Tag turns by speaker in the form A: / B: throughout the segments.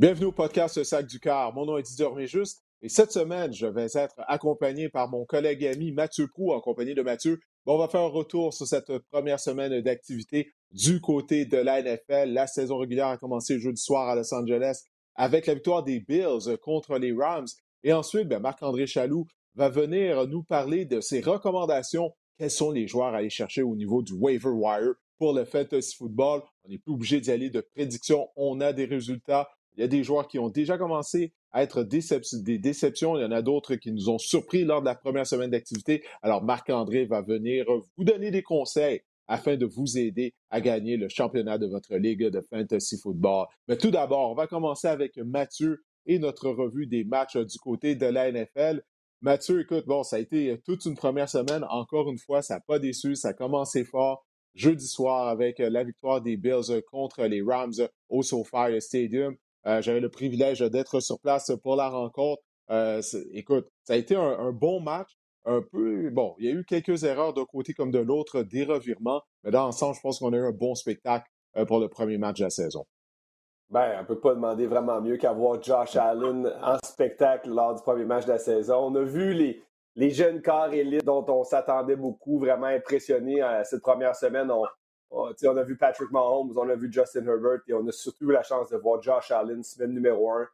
A: Bienvenue au podcast Sac du Car. Mon nom est Didier Juste et cette semaine, je vais être accompagné par mon collègue et ami Mathieu Prou, en compagnie de Mathieu. on va faire un retour sur cette première semaine d'activité du côté de la NFL. La saison régulière a commencé jeudi soir à Los Angeles avec la victoire des Bills contre les Rams. Et ensuite, ben, Marc-André Chaloux va venir nous parler de ses recommandations. Quels sont les joueurs à aller chercher au niveau du waiver wire pour le fantasy football? On n'est plus obligé d'y aller de prédiction. On a des résultats. Il y a des joueurs qui ont déjà commencé à être des déceptions. Il y en a d'autres qui nous ont surpris lors de la première semaine d'activité. Alors, Marc-André va venir vous donner des conseils afin de vous aider à gagner le championnat de votre ligue de fantasy football. Mais tout d'abord, on va commencer avec Mathieu et notre revue des matchs du côté de la NFL. Mathieu, écoute, bon, ça a été toute une première semaine. Encore une fois, ça n'a pas déçu. Ça a commencé fort jeudi soir avec la victoire des Bills contre les Rams au SoFi Stadium. Euh, j'avais le privilège d'être sur place pour la rencontre. Euh, écoute, ça a été un, bon match. Un peu, bon, il y a eu quelques erreurs d'un côté comme de l'autre, des revirements, mais dans l'ensemble, je pense qu'on a eu un bon spectacle euh, pour le premier match de la saison.
B: Ben, on ne peut pas demander vraiment mieux qu'avoir Josh Allen en spectacle lors du premier match de la saison. On a vu les, les jeunes corps élites dont on s'attendait beaucoup, vraiment impressionnés cette première semaine. On, on, a vu Patrick Mahomes, on a vu Justin Herbert et on a surtout eu la chance de voir Josh Allen, semaine numéro un,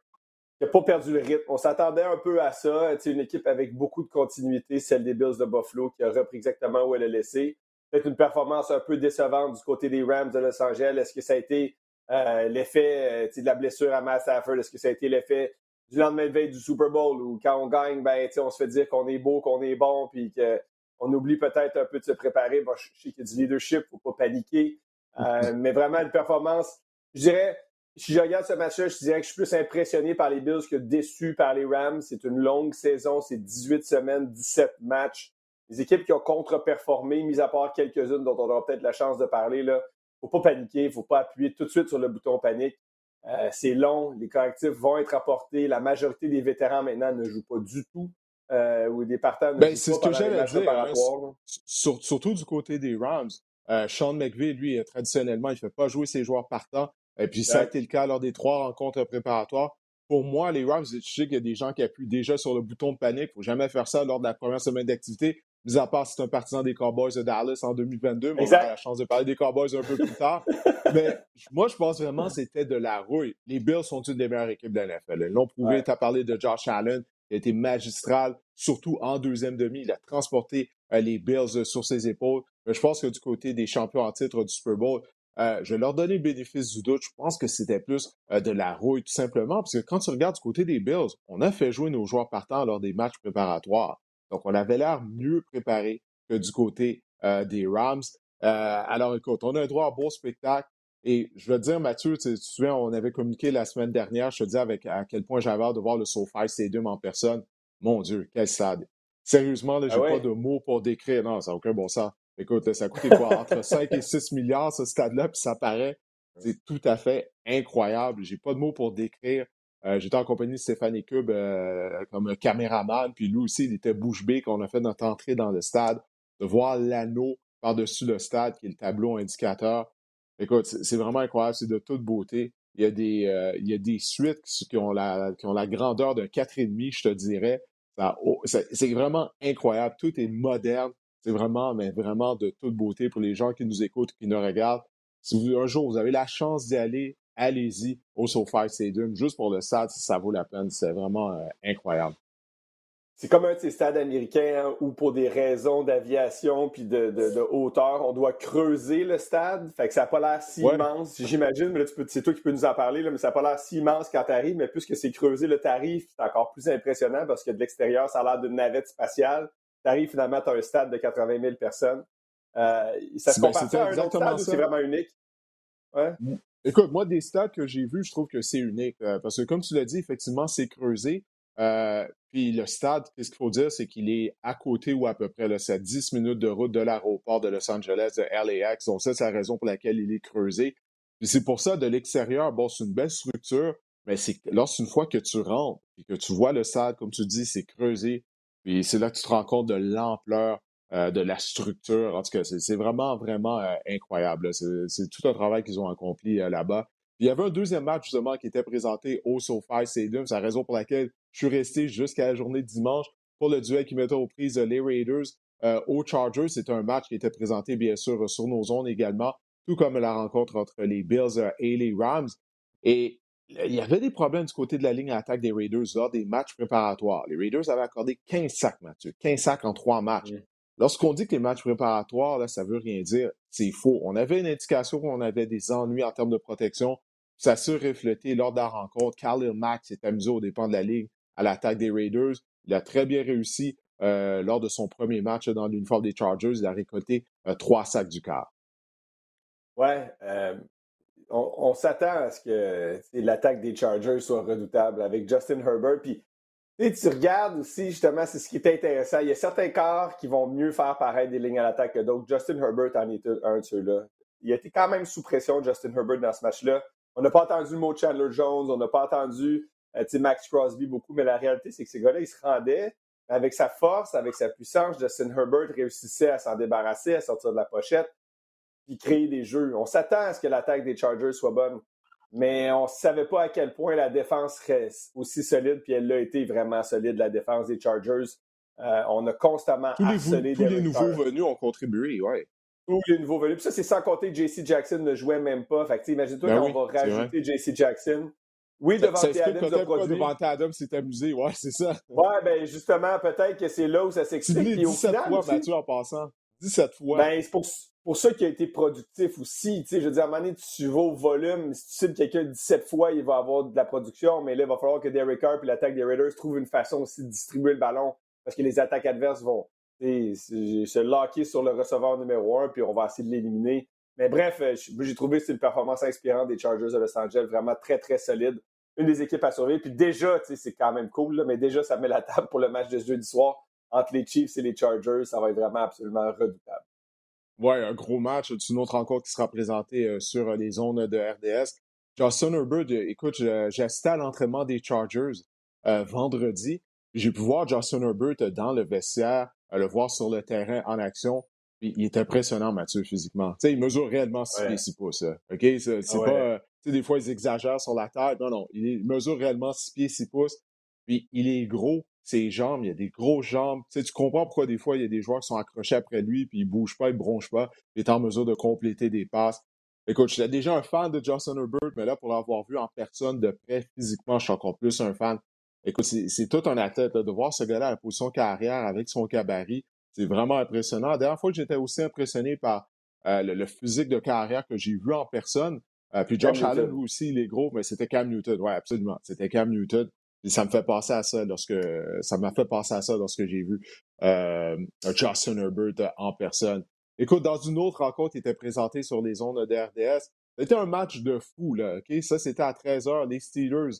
B: qui n'a pas perdu le rythme. On s'attendait un peu à ça. C'est une équipe avec beaucoup de continuité, celle des Bills de Buffalo, qui a repris exactement où elle a laissé. Peut-être une performance un peu décevante du côté des Rams de Los Angeles. Est-ce que ça a été euh, l'effet euh, de la blessure à Matt Stafford? Est-ce que ça a été l'effet du lendemain de veille du Super Bowl où quand on gagne, ben, on se fait dire qu'on est beau, qu'on est bon, puis que on oublie peut-être un peu de se préparer. Bon, je sais qu'il y a du leadership, il ne faut pas paniquer. Euh, mais vraiment, une performance, je dirais, si je regarde ce match-là, je dirais que je suis plus impressionné par les Bills que déçu par les Rams. C'est une longue saison, c'est 18 semaines, 17 matchs. Les équipes qui ont contre-performé, mis à part quelques-unes dont on aura peut-être la chance de parler, il ne faut pas paniquer, il ne faut pas appuyer tout de suite sur le bouton panique. Euh, c'est long, les correctifs vont être apportés. La majorité des vétérans maintenant ne jouent pas du tout euh, ou des partants
A: ben, C'est ce que j'allais dire. Hein, surtout du côté des Rams. Euh, Sean McVay, lui, traditionnellement, il ne fait pas jouer ses joueurs partants. Et puis, ça a été le cas lors des trois rencontres préparatoires. Pour moi, les Rams, je sais qu'il y a des gens qui appuient déjà sur le bouton de panique. Il ne faut jamais faire ça lors de la première semaine d'activité. Mis à part si c'est un partisan des Cowboys de Dallas en 2022, mais on aura la chance de parler des Cowboys un peu plus tard. mais moi, je pense vraiment que c'était de la rouille. Les Bills sont une des meilleures équipes de la NFL. Ils l'ont prouvé. Tu as parlé de Josh Allen il a été magistral, surtout en deuxième demi. Il a transporté euh, les Bills euh, sur ses épaules. Mais je pense que du côté des champions en titre du Super Bowl, euh, je leur donner le bénéfice du doute. Je pense que c'était plus de la rouille, tout simplement, parce que quand tu regardes du côté des Bills, on a fait jouer nos joueurs partants lors des matchs préparatoires. Donc, on avait l'air mieux préparé que du côté des Rams. alors, écoute, on a un droit à beau spectacle. Et je veux te dire, Mathieu, tu te souviens, on avait communiqué la semaine dernière, je te dis avec à quel point j'avais hâte de voir le SoFi Stadium en personne. Mon Dieu, quel stade. Sérieusement, là, ah j'ai pas de mots pour décrire. Non, ça n'a aucun bon sens. Écoute, ça a coûté quoi? Entre 5 et 6 milliards, ce stade-là, puis ça paraît. C'est tout à fait incroyable. J'ai pas de mots pour décrire. Euh, j'étais en compagnie de Stéphanie Cube euh, comme caméraman, puis lui aussi, il était bouche bée quand on a fait notre entrée dans le stade. De voir l'anneau par-dessus le stade, qui est le tableau indicateur. Écoute, c'est vraiment incroyable, c'est de toute beauté. Il y a des, euh, il y a des suites qui ont la, qui ont la grandeur d'un 4,5, je te dirais. c'est vraiment incroyable. Tout est moderne. C'est vraiment, mais vraiment de toute beauté pour les gens qui nous écoutent, qui nous regardent. Si vous, un jour vous avez la chance d'y aller, allez-y au SoFi Stadium, juste pour le stade, ça vaut la peine. C'est vraiment euh, incroyable.
B: C'est comme un de ces stades américains hein, où, pour des raisons d'aviation puis de, hauteur, on doit creuser le stade. Fait que ça n'a pas l'air si immense, j'imagine. Mais là, c'est toi qui peux nous en parler, là, mais ça n'a pas l'air si immense quand tu arrives. Mais puisque c'est creusé, le tarif, c'est encore plus impressionnant parce que de l'extérieur, ça a l'air d'une navette spatiale. Tu arrives finalement, as un stade de 80 000 personnes. Euh, ça se compare à un autre stade c'est vraiment unique?
A: Ouais. Écoute, moi, des stades que j'ai vus, je trouve que c'est unique. Euh, parce que, comme tu l'as dit, effectivement, c'est creusé. Euh, puis le stade, qu'est-ce qu'il faut dire, c'est qu'il est à côté ou à peu près, là, c'est à 10 minutes de route de l'aéroport de Los Angeles, de LAX. Donc ça, c'est la raison pour laquelle il est creusé. Puis c'est pour ça, de l'extérieur, bon, c'est une belle structure, mais c'est lorsqu'une fois que tu rentres et que tu vois le stade, comme tu dis, c'est creusé, puis c'est là que tu te rends compte de l'ampleur euh, de la structure. En tout cas, c'est vraiment, vraiment euh, incroyable. C'est tout un travail qu'ils ont accompli là-bas. Il y avait un deuxième match, justement, qui était présenté au SoFi Stadium. C'est la raison pour laquelle je suis resté jusqu'à la journée de dimanche pour le duel qui mettait aux prises les Raiders euh, aux Chargers. C'est un match qui était présenté, bien sûr, sur nos zones également, tout comme la rencontre entre les Bills euh, et les Rams. Et il y avait des problèmes du côté de la ligne à attaque des Raiders lors des matchs préparatoires. Les Raiders avaient accordé 15 sacs, Mathieu. 15 sacs en trois matchs. Lorsqu'on dit que les matchs préparatoires, là, ça veut rien dire, c'est faux. On avait une indication qu'on avait des ennuis en termes de protection. Ça s'est reflété lors de la rencontre. Khalil Mack s'est amusé au dépend de la ligue à l'attaque des Raiders. Il a très bien réussi euh, lors de son premier match dans l'uniforme des Chargers. Il a récolté euh, trois sacs du quart.
B: Ouais, euh, on, s'attend à ce que l'attaque des Chargers soit redoutable avec Justin Herbert. Puis tu regardes aussi, justement, c'est ce qui est intéressant. Il y a certains corps qui vont mieux faire paraître des lignes à l'attaque que d'autres. Justin Herbert en est un de ceux-là. Il a été quand même sous pression, Justin Herbert, dans ce match-là. On n'a pas entendu le mot Chandler Jones, on n'a pas entendu euh, Max Crosby beaucoup, mais la réalité, c'est que ces gars-là, ils se rendaient avec sa force, avec sa puissance. Justin Herbert réussissait à s'en débarrasser, à sortir de la pochette, puis créer des jeux. On s'attend à ce que l'attaque des Chargers soit bonne mais on ne savait pas à quel point la défense serait aussi solide, puis elle l'a été vraiment solide, la défense des Chargers. Euh, on a constamment
A: tous les, tous les nouveaux venus ont contribué, oui.
B: Tous les nouveaux venus. Puis ça, c'est sans compter que JC Jackson ne jouait même pas. Fait que, imagine-toi ben qu'on va rajouter JC Jackson. Oui, devant Adams a produit.
A: Devant Adams s'est amusé, ouais, c'est ça.
B: Ouais, ben justement, peut-être que c'est là où ça s'explique.
A: 17 fois, Mathieu, en passant. 17 fois.
B: Ben, c'est pour, pour ça qu'il a été productif aussi. Tu sais, je veux dire, à un moment donné, tu vas au volume. Si tu cibles quelqu'un 17 fois, il va avoir de la production, mais là, il va falloir que Derek Carr et l'attaque des Raiders trouvent une façon aussi de distribuer le ballon parce que les attaques adverses vont se locker sur le receveur numéro un, puis on va essayer de l'éliminer. Mais bref, euh, j'ai trouvé c'est une performance inspirante des Chargers de Los Angeles, vraiment très, très solide. Une des équipes à surveiller. Puis déjà, c'est quand même cool, mais déjà, ça met la table pour le match de jeudi soir entre les Chiefs et les Chargers. Ça va être vraiment absolument redoutable.
A: Oui, un gros match. C'est une autre rencontre qui sera présentée euh, sur euh, les zones de RDS. Justin Herbert, écoute, j'ai assisté à l'entraînement des Chargers vendredi. J'ai pu voir Justin Herbert dans le vestiaire, le voir sur le terrain en action. il est impressionnant, Mathieu, physiquement. sais, il mesure réellement 6 pieds 6 pouces. OK? C'est ah pas. des fois, ils exagèrent sur la taille. Non, non. Il mesure réellement 6 pieds 6 pouces. Puis il est gros ses jambes, il y a des grosses jambes. Tu, sais, tu comprends pourquoi des fois, il y a des joueurs qui sont accrochés après lui, puis ils bougent pas, ils bronchent pas, il est en mesure de compléter des passes. Écoute, j'étais déjà un fan de Justin Herbert, mais là, pour l'avoir vu en personne de près, physiquement, je suis encore plus un fan. Écoute, c'est tout un athlète, de voir ce gars-là à la position carrière avec son cabaret. C'est vraiment impressionnant. La dernière fois, j'étais aussi impressionné par euh, le, physique de carrière que j'ai vu en personne. Euh, puis Josh Allen, lui aussi, il est gros, mais c'était Cam Newton. Oui, absolument. C'était Cam Newton ça me fait penser à ça lorsque ça m'a fait penser à ça lorsque j'ai vu euh, Justin Herbert en personne. Écoute, dans une autre rencontre qui était présentée sur les ondes de RDS, c'était un match de fou, là. OK? Ça, c'était à 13h. Les Steelers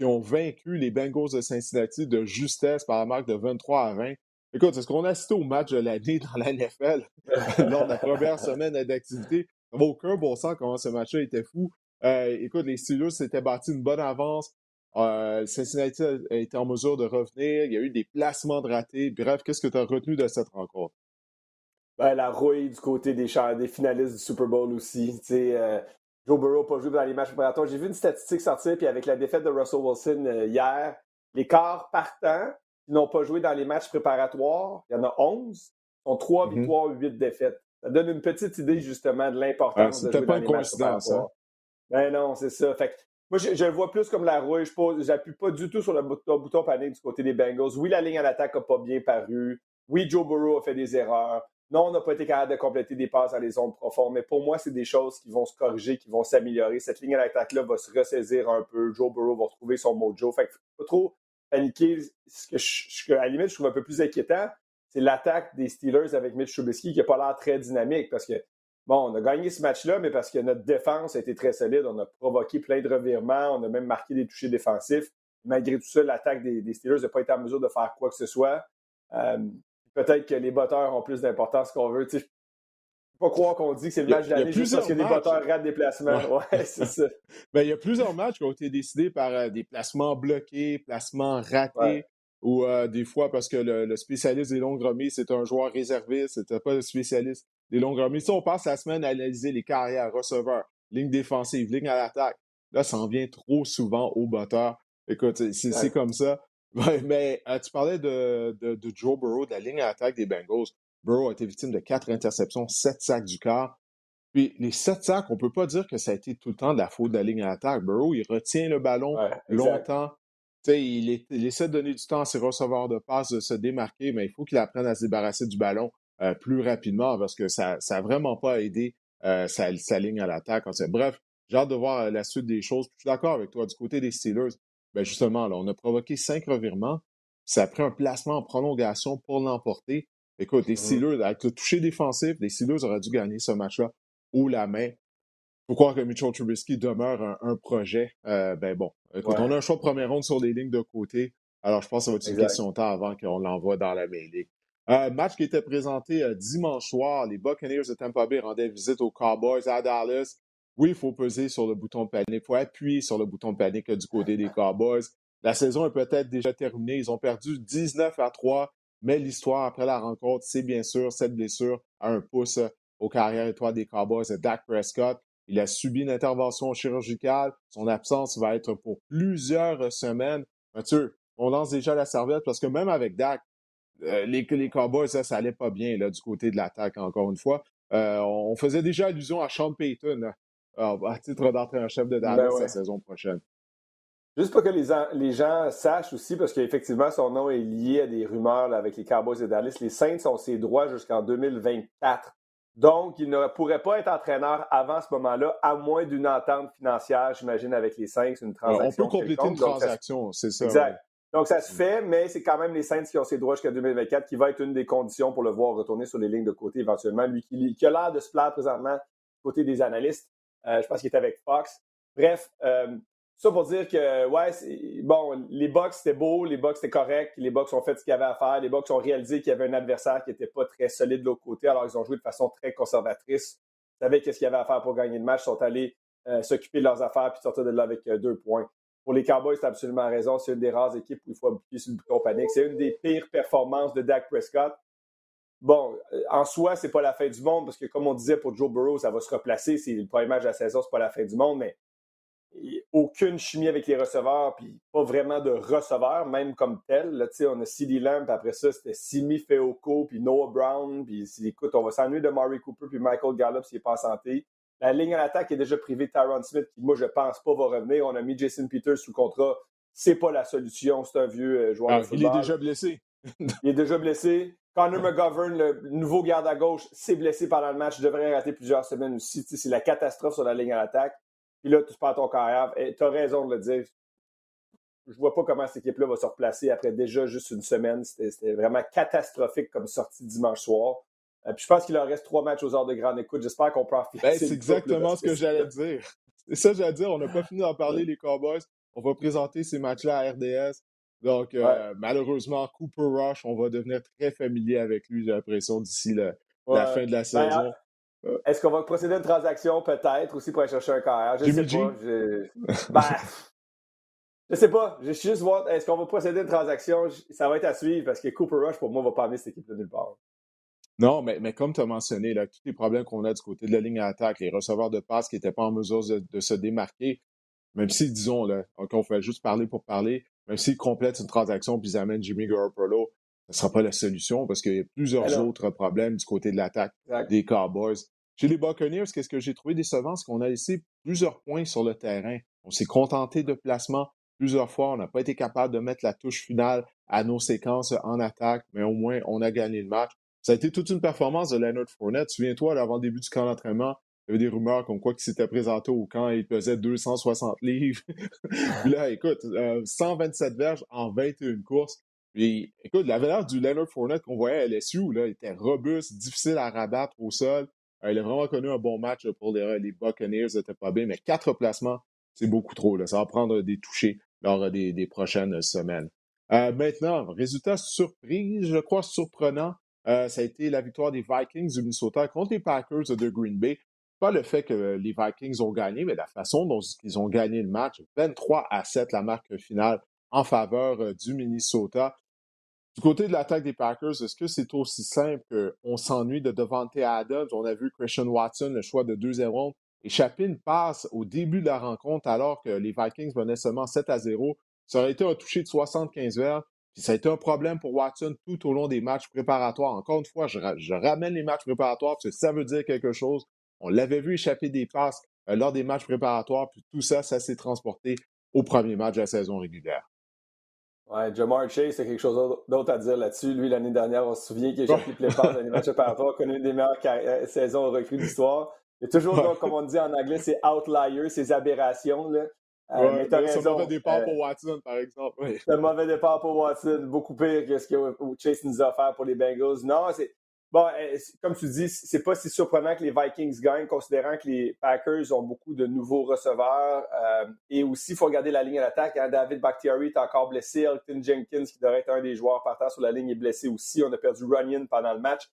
A: qui ont vaincu les Bengals de Cincinnati de justesse par la marque de 23 à 20. Écoute, est-ce qu'on a assisté au match de l'année dans la NFL lors de la première semaine d'activité? Aucun bon sens comment ce match-là était fou. Euh, écoute, les Steelers s'étaient bâtis une bonne avance. Euh, Cincinnati a été en mesure de revenir. Il y a eu des placements de ratés. Bref, qu'est-ce que tu as retenu de cette rencontre?
B: Ben, la rouille du côté des, des finalistes du Super Bowl aussi. Euh, Joe Burrow n'a pas joué dans les matchs préparatoires. J'ai vu une statistique sortir, puis avec la défaite de Russell Wilson euh, hier, les quarts partants qui n'ont pas joué dans les matchs préparatoires, il y en a 11, ont 3 mm-hmm. victoires, 8 défaites. Ça donne une petite idée justement de l'importance de jouer dans les matchs préparatoires. Hein? Ben non, c'est ça. Fait moi, je, le vois plus comme la rouille. Je n'appuie pas du tout sur le bouton, bouton panique du côté des Bengals. Oui, la ligne à l'attaque n'a pas bien paru. Oui, Joe Burrow a fait des erreurs. Non, on n'a pas été capable de compléter des passes dans les zones profondes. Mais pour moi, c'est des choses qui vont se corriger, qui vont s'améliorer. Cette ligne à l'attaque-là va se ressaisir un peu. Joe Burrow va retrouver son mojo. Fait que faut pas trop paniquer. Ce que, je, à la limite, je trouve un peu plus inquiétant, c'est l'attaque des Steelers avec Mitch Trubisky qui n'a pas l'air très dynamique parce que Bon, on a gagné ce match-là, mais parce que notre défense a été très solide. On a provoqué plein de revirements. On a même marqué des touchés défensifs. Malgré tout ça, l'attaque des, Steelers n'a pas été en mesure de faire quoi que ce soit. Euh, peut-être que les batteurs ont plus d'importance qu'on veut. Peux pas croire qu'on dit que c'est le match de l'année juste parce que les batteurs ratent des placements. Ouais, c'est ça.
A: Ben, il y a plusieurs matchs qui ont été décidés par euh, des placements bloqués, placements ratés. Ou euh, des fois parce que le, spécialiste des longues remises, c'est un joueur réservé, c'était pas le spécialiste des longues remises. Si on passe la semaine à analyser les carrières, receveurs, ligne défensive, ligne à l'attaque, là, ça en vient trop souvent au batteur. Écoute, c'est comme ça. Mais euh, tu parlais de, de, Joe Burrow, de la ligne à attaque des Bengals. Burrow a été victime de quatre interceptions, sept sacs du quart. Puis les sept sacs, on ne peut pas dire que ça a été tout le temps de la faute de la ligne à attaque. Burrow, il retient le ballon longtemps. il, il, essaie de donner du temps à ses receveurs de passe de se démarquer, mais il faut qu'il apprenne à se débarrasser du ballon euh, plus rapidement parce que ça n'a vraiment pas aidé euh, sa, ligne à l'attaque. Bref, j'ai hâte de voir la suite des choses. Je suis d'accord avec toi. Du côté des Steelers, ben justement, là, on a provoqué cinq revirements. Ça a pris un placement en prolongation pour l'emporter. Écoute, les mmh Steelers, avec le toucher défensif, les Steelers auraient dû gagner ce match-là ou la main. Faut croire que Mitchell Trubisky demeure un, projet. ben bon, écoute, on a un choix de première ronde sur des lignes de côté. Alors, je pense que ça va être une question de temps avant qu'on l'envoie dans la mêlée. Euh, match qui était présenté euh, dimanche soir. Les Buccaneers de Tampa Bay rendaient visite aux Cowboys à Dallas. Oui, il faut peser sur le bouton panique. Il faut appuyer sur le bouton panique du côté des Cowboys. La saison est peut-être déjà terminée. Ils ont perdu 19 à 3, mais l'histoire après la rencontre, c'est bien sûr cette blessure à un pouce aux carrières étoiles des Cowboys de Dak Prescott. Il a subi une intervention chirurgicale. Son absence va être pour plusieurs semaines. Mathieu, on lance déjà la serviette parce que même avec Dak, euh, les, les Cowboys, ça, ça allait pas bien là, du côté de l'attaque, encore une fois. Euh, on faisait déjà allusion à Sean Payton à titre d'entrée en chef de Dallas ben la saison prochaine.
B: Juste pour que les, les, gens sachent aussi, parce qu'effectivement, son nom est lié à des rumeurs avec les Cowboys de Dallas, les Saints ont ses droits jusqu'en 2024. Donc, il ne pourrait pas être entraîneur avant ce moment-là, à moins d'une entente financière, j'imagine, avec les Saints, une transaction.
A: on peut compléter une transaction, c'est ça.
B: Exact. Donc, ça se fait, mais c'est quand même les Saints qui ont ses droits jusqu'à 2024, qui va être une des conditions pour le voir retourner sur les lignes de côté éventuellement. Lui qui, a l'air de se plaire présentement côté des analystes. Euh, je pense qu'il est avec Fox. Bref, euh, ça pour dire que, ouais, bon, les Bucks, c'était beau, les Bucks, c'était correct, les Bucks ont fait ce qu'ils avaient à faire, les Bucks ont réalisé qu'il y avait un adversaire qui n'était pas très solide de l'autre côté, alors ils ont joué de façon très conservatrice. Ils savaient qu'est-ce qu'il y avait à faire pour gagner le match, ils sont allés euh, s'occuper de leurs affaires puis sortir de là avec deux points. Pour les Cowboys, c'est absolument raison. C'est une des rares équipes où il faut appuyer sur le bouton panique. C'est une des pires performances de Dak Prescott. Bon, euh, en soi, c'est pas la fin du monde parce que, comme on disait pour Joe Burrow, ça va se replacer. C'est le premier match de la saison, c'est pas la fin du monde, mais aucune chimie avec les receveurs, puis pas vraiment de receveurs, même comme tel. Là, on a CD Lamb, puis après ça, c'était Simi Feoko, puis Noah Brown, puis écoute, on va s'ennuyer de Murray Cooper, puis Michael Gallup s'il n'est pas en santé. La ligne à l'attaque est déjà privée de Tyron Smith, qui, moi, je pense pas va revenir. On a mis Jason Peters sous contrat. C'est pas la solution. C'est un vieux euh, joueur
A: ah,
B: de football.
A: Il est déjà blessé.
B: il est déjà blessé. Connor McGovern, le nouveau garde à gauche, s'est blessé pendant le match. Il devrait rater plusieurs semaines aussi. C'est la catastrophe sur la ligne à l'attaque. Puis là, tu perds ton carrière. Tu as raison de le dire. Je vois pas comment cette équipe-là va se replacer après déjà juste une semaine. C'était vraiment catastrophique comme sortie dimanche soir. Euh, puis je pense qu'il leur reste trois matchs aux heures de grande écoute. J'espère qu'on peut en
A: ben, C'est exactement ce que j'allais dire. C'est ça, j'allais dire. On n'a pas fini d'en parler, les Cowboys. On va présenter ces matchs-là à RDS. Donc, euh, malheureusement, Cooper Rush, on va devenir très familier avec lui, j'ai l'impression, d'ici la fin de la ben, saison.
B: Est-ce qu'on va procéder à une transaction, peut-être, aussi pour aller chercher un carrière? Je sais pas. Je... Ben, je sais pas. Je suis juste voir, est-ce qu'on va procéder à une transaction? Ça va être à suivre parce que Cooper Rush, pour moi, va pas amener cette équipe de nulle part.
A: Non, mais, mais comme tu as mentionné, là, tous les problèmes qu'on a du côté de la ligne à attaque, les receveurs de passe qui n'étaient pas en mesure de, se démarquer, même si, disons, là, qu'on fait juste parler pour parler, même s'ils complètent une transaction puis ils amènent Jimmy Garoppolo, ce ne sera pas la solution parce qu'il y a plusieurs autres problèmes du côté de l'attaque des Cowboys. Chez les Buccaneers, qu'est-ce que j'ai trouvé décevant? C'est qu'on a laissé plusieurs points sur le terrain. On s'est contenté de placement plusieurs fois. On n'a pas été capable de mettre la touche finale à nos séquences en attaque, mais au moins, on a gagné le match. Ça a été toute une performance de Leonard Fournette. Souviens-toi, avant le début du camp d'entraînement, il y avait des rumeurs comme quoi qu'il s'était présenté au camp il pesait 260 livres. Là, écoute, 127 euh, verges en 21 courses. Puis, écoute, la valeur du Leonard Fournette qu'on voyait à LSU, là, était robuste, difficile à rabattre au sol. Euh, il a vraiment connu un bon match pour les, les Buccaneers c'était pas bien, mais quatre placements, c'est beaucoup trop. Là. Ça va prendre des touchés lors des, des prochaines semaines. Euh, maintenant, résultat surprise, je crois surprenant. Euh, ça a été la victoire des Vikings du Minnesota contre les Packers de Green Bay. Pas le fait que les Vikings ont gagné, mais la façon dont ils ont gagné le match. 23 à 7, la marque finale en faveur euh, du Minnesota. Du côté de l'attaque des Packers, est-ce que c'est aussi simple qu'on s'ennuie de Devante Adams? On a vu Christian Watson, le choix de deuxième ronde, échapper une passe au début de la rencontre alors que les Vikings venaient seulement 7 à 0. Ça aurait été un toucher de 75 verres. Puis ça a été un problème pour Watson tout au long des matchs préparatoires. Encore une fois, je, ramène les matchs préparatoires parce que ça veut dire quelque chose. On l'avait vu échapper des passes euh, lors des matchs préparatoires, puis tout ça, ça s'est transporté au premier match de la saison régulière.
B: Ouais, Jamar Chase, c'est quelque chose d'autre à dire là-dessus. Lui, l'année dernière, on se souvient qu'il a échappé les passes dans les matchs préparatoires, connu une des meilleures euh, saisons recrues d'histoire. Il y a toujours, comme on dit en anglais, ces outliers, ces aberrations. Là.
A: Euh, c'est un mauvais départ pour Watson, par exemple.
B: C'est un mauvais départ pour Watson, beaucoup pire que ce que Chase nous a offert pour les Bengals. Non, c'est. Bon, euh, comme tu dis, c'est pas si surprenant que les Vikings gagnent, considérant que les Packers ont beaucoup de nouveaux receveurs. Euh, et aussi, il faut regarder la ligne à l'attaque. Hein. David Bakhtiari est encore blessé. Elton Jenkins, qui devrait être un des joueurs partant sur la ligne, est blessé aussi. On a perdu Runyon pendant le match.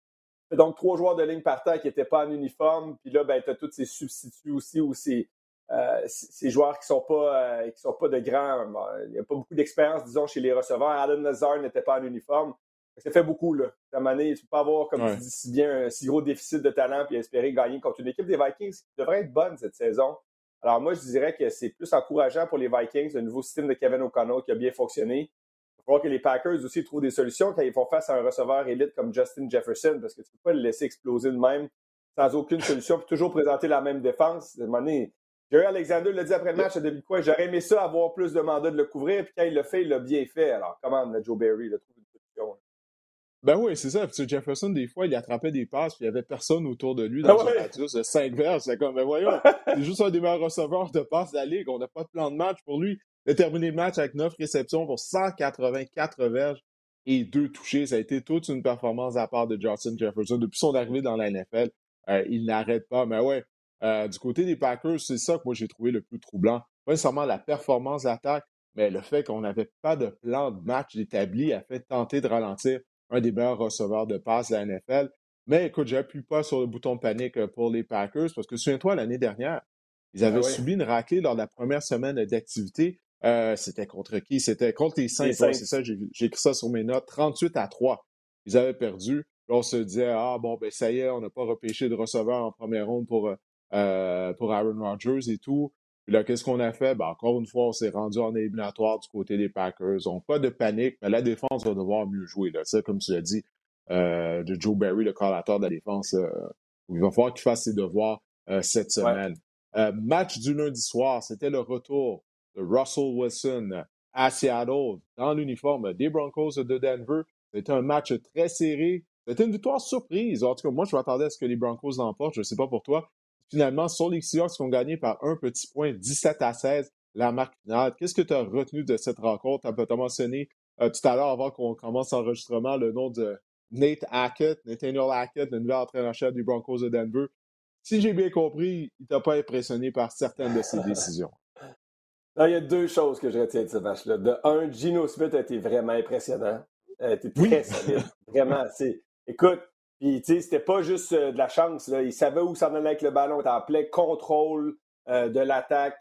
B: Donc, trois joueurs de ligne partant qui n'étaient pas en uniforme. Puis là, ben, tu as tous ces substituts aussi ou ces, euh, ces joueurs qui sont, pas, euh, sont pas de grands. il n'y a pas beaucoup d'expérience, disons, chez les receveurs. Alan Nazar n'était pas en uniforme. Ça fait beaucoup, là. À un tu ne peux pas avoir, comme tu dis si bien, un si gros déficit de talent et espérer gagner contre une équipe des Vikings qui devrait être bonne cette saison. Alors, moi, je dirais que c'est plus encourageant pour les Vikings, le nouveau système de Kevin O'Connell qui a bien fonctionné. Il faut voir que les Packers aussi trouvent des solutions quand ils font face à un receveur élite comme Justin Jefferson, parce que tu ne peux pas le laisser exploser de même sans aucune solution, puis toujours présenter la même défense. À un Jerry Alexander l'a dit après le match à demi quoi j'aurais aimé ça avoir plus de mandats de le couvrir, puis quand il l'a fait, il l'a bien fait. Alors, comment Joe Barry une solution?
A: Ben oui, c'est ça. Puis Jefferson, des fois, il attrapait des passes, puis il n'y avait personne autour de lui dans ah ouais. radius de 5 verres. C'est comme, ben voyons, c'est juste un des meilleurs receveurs de passes de la Ligue. On n'a pas de plan de match pour lui. Il a terminé le match avec 9 réceptions pour 184 verges et 2 touchés. Ça a été toute une performance à part de Justin Jefferson. Depuis son arrivée dans la NFL, euh, il n'arrête pas. Mais ouais, euh, du côté des Packers, c'est ça que moi j'ai trouvé le plus troublant. Pas nécessairement la performance d'attaque, mais le fait qu'on n'avait pas de plan de match établi a fait tenter de ralentir un des meilleurs receveurs de passe de la NFL. Mais écoute, j'appuie pas sur le bouton de panique euh, pour les Packers parce que souviens-toi, l'année dernière, ils avaient ah subi une raclée lors de la première semaine d'activité. Euh, c'était contre qui? C'était contre les Saints. c'est ça, j'ai écrit ça sur mes notes. 38 à 3. Ils avaient perdu. Là, on se disait, ah bon, ben ça y est, on n'a pas repêché de receveur en première ronde pour euh, pour Aaron Rodgers et tout. Puis là, qu'est-ce qu'on a fait? Ben, encore une fois, on s'est rendu en éliminatoire du côté des Packers. On pas de panique, mais la défense va devoir mieux jouer. Là. Ça, comme tu l'as dit, euh, de Joe Barry, le collateur de la défense, euh, il va falloir qu'il fasse ses devoirs cette semaine. match du lundi soir, c'était le retour de Russell Wilson à Seattle dans l'uniforme des Broncos de Denver. C'était un match très serré. C'était une victoire surprise. En tout cas, moi, je m'attendais à ce que les Broncos l'emportent. Je ne sais pas pour toi. Finalement, sur les Seahawks qui ont gagné par un petit point, 17 à 16, la marque finale. Qu'est-ce que tu as retenu de cette rencontre? Tu as mentionné euh, tout à l'heure, avant qu'on commence l'enregistrement, le nom de Nate Hackett, Nathaniel Hackett, le nouvel entraîneur-chef des Broncos de Denver. Si j'ai bien compris, il t'a pas impressionné par certaines de ses décisions.
B: il y a deux choses que je retiens de ce match-là. De un, Gino Smith a été vraiment impressionnant. Il a été très solide. Vraiment. Écoute, puis, tu sais, c'était pas juste euh, de la chance. Là. Il savait où s'en allait avec le ballon. Il était en plein contrôle euh, de l'attaque.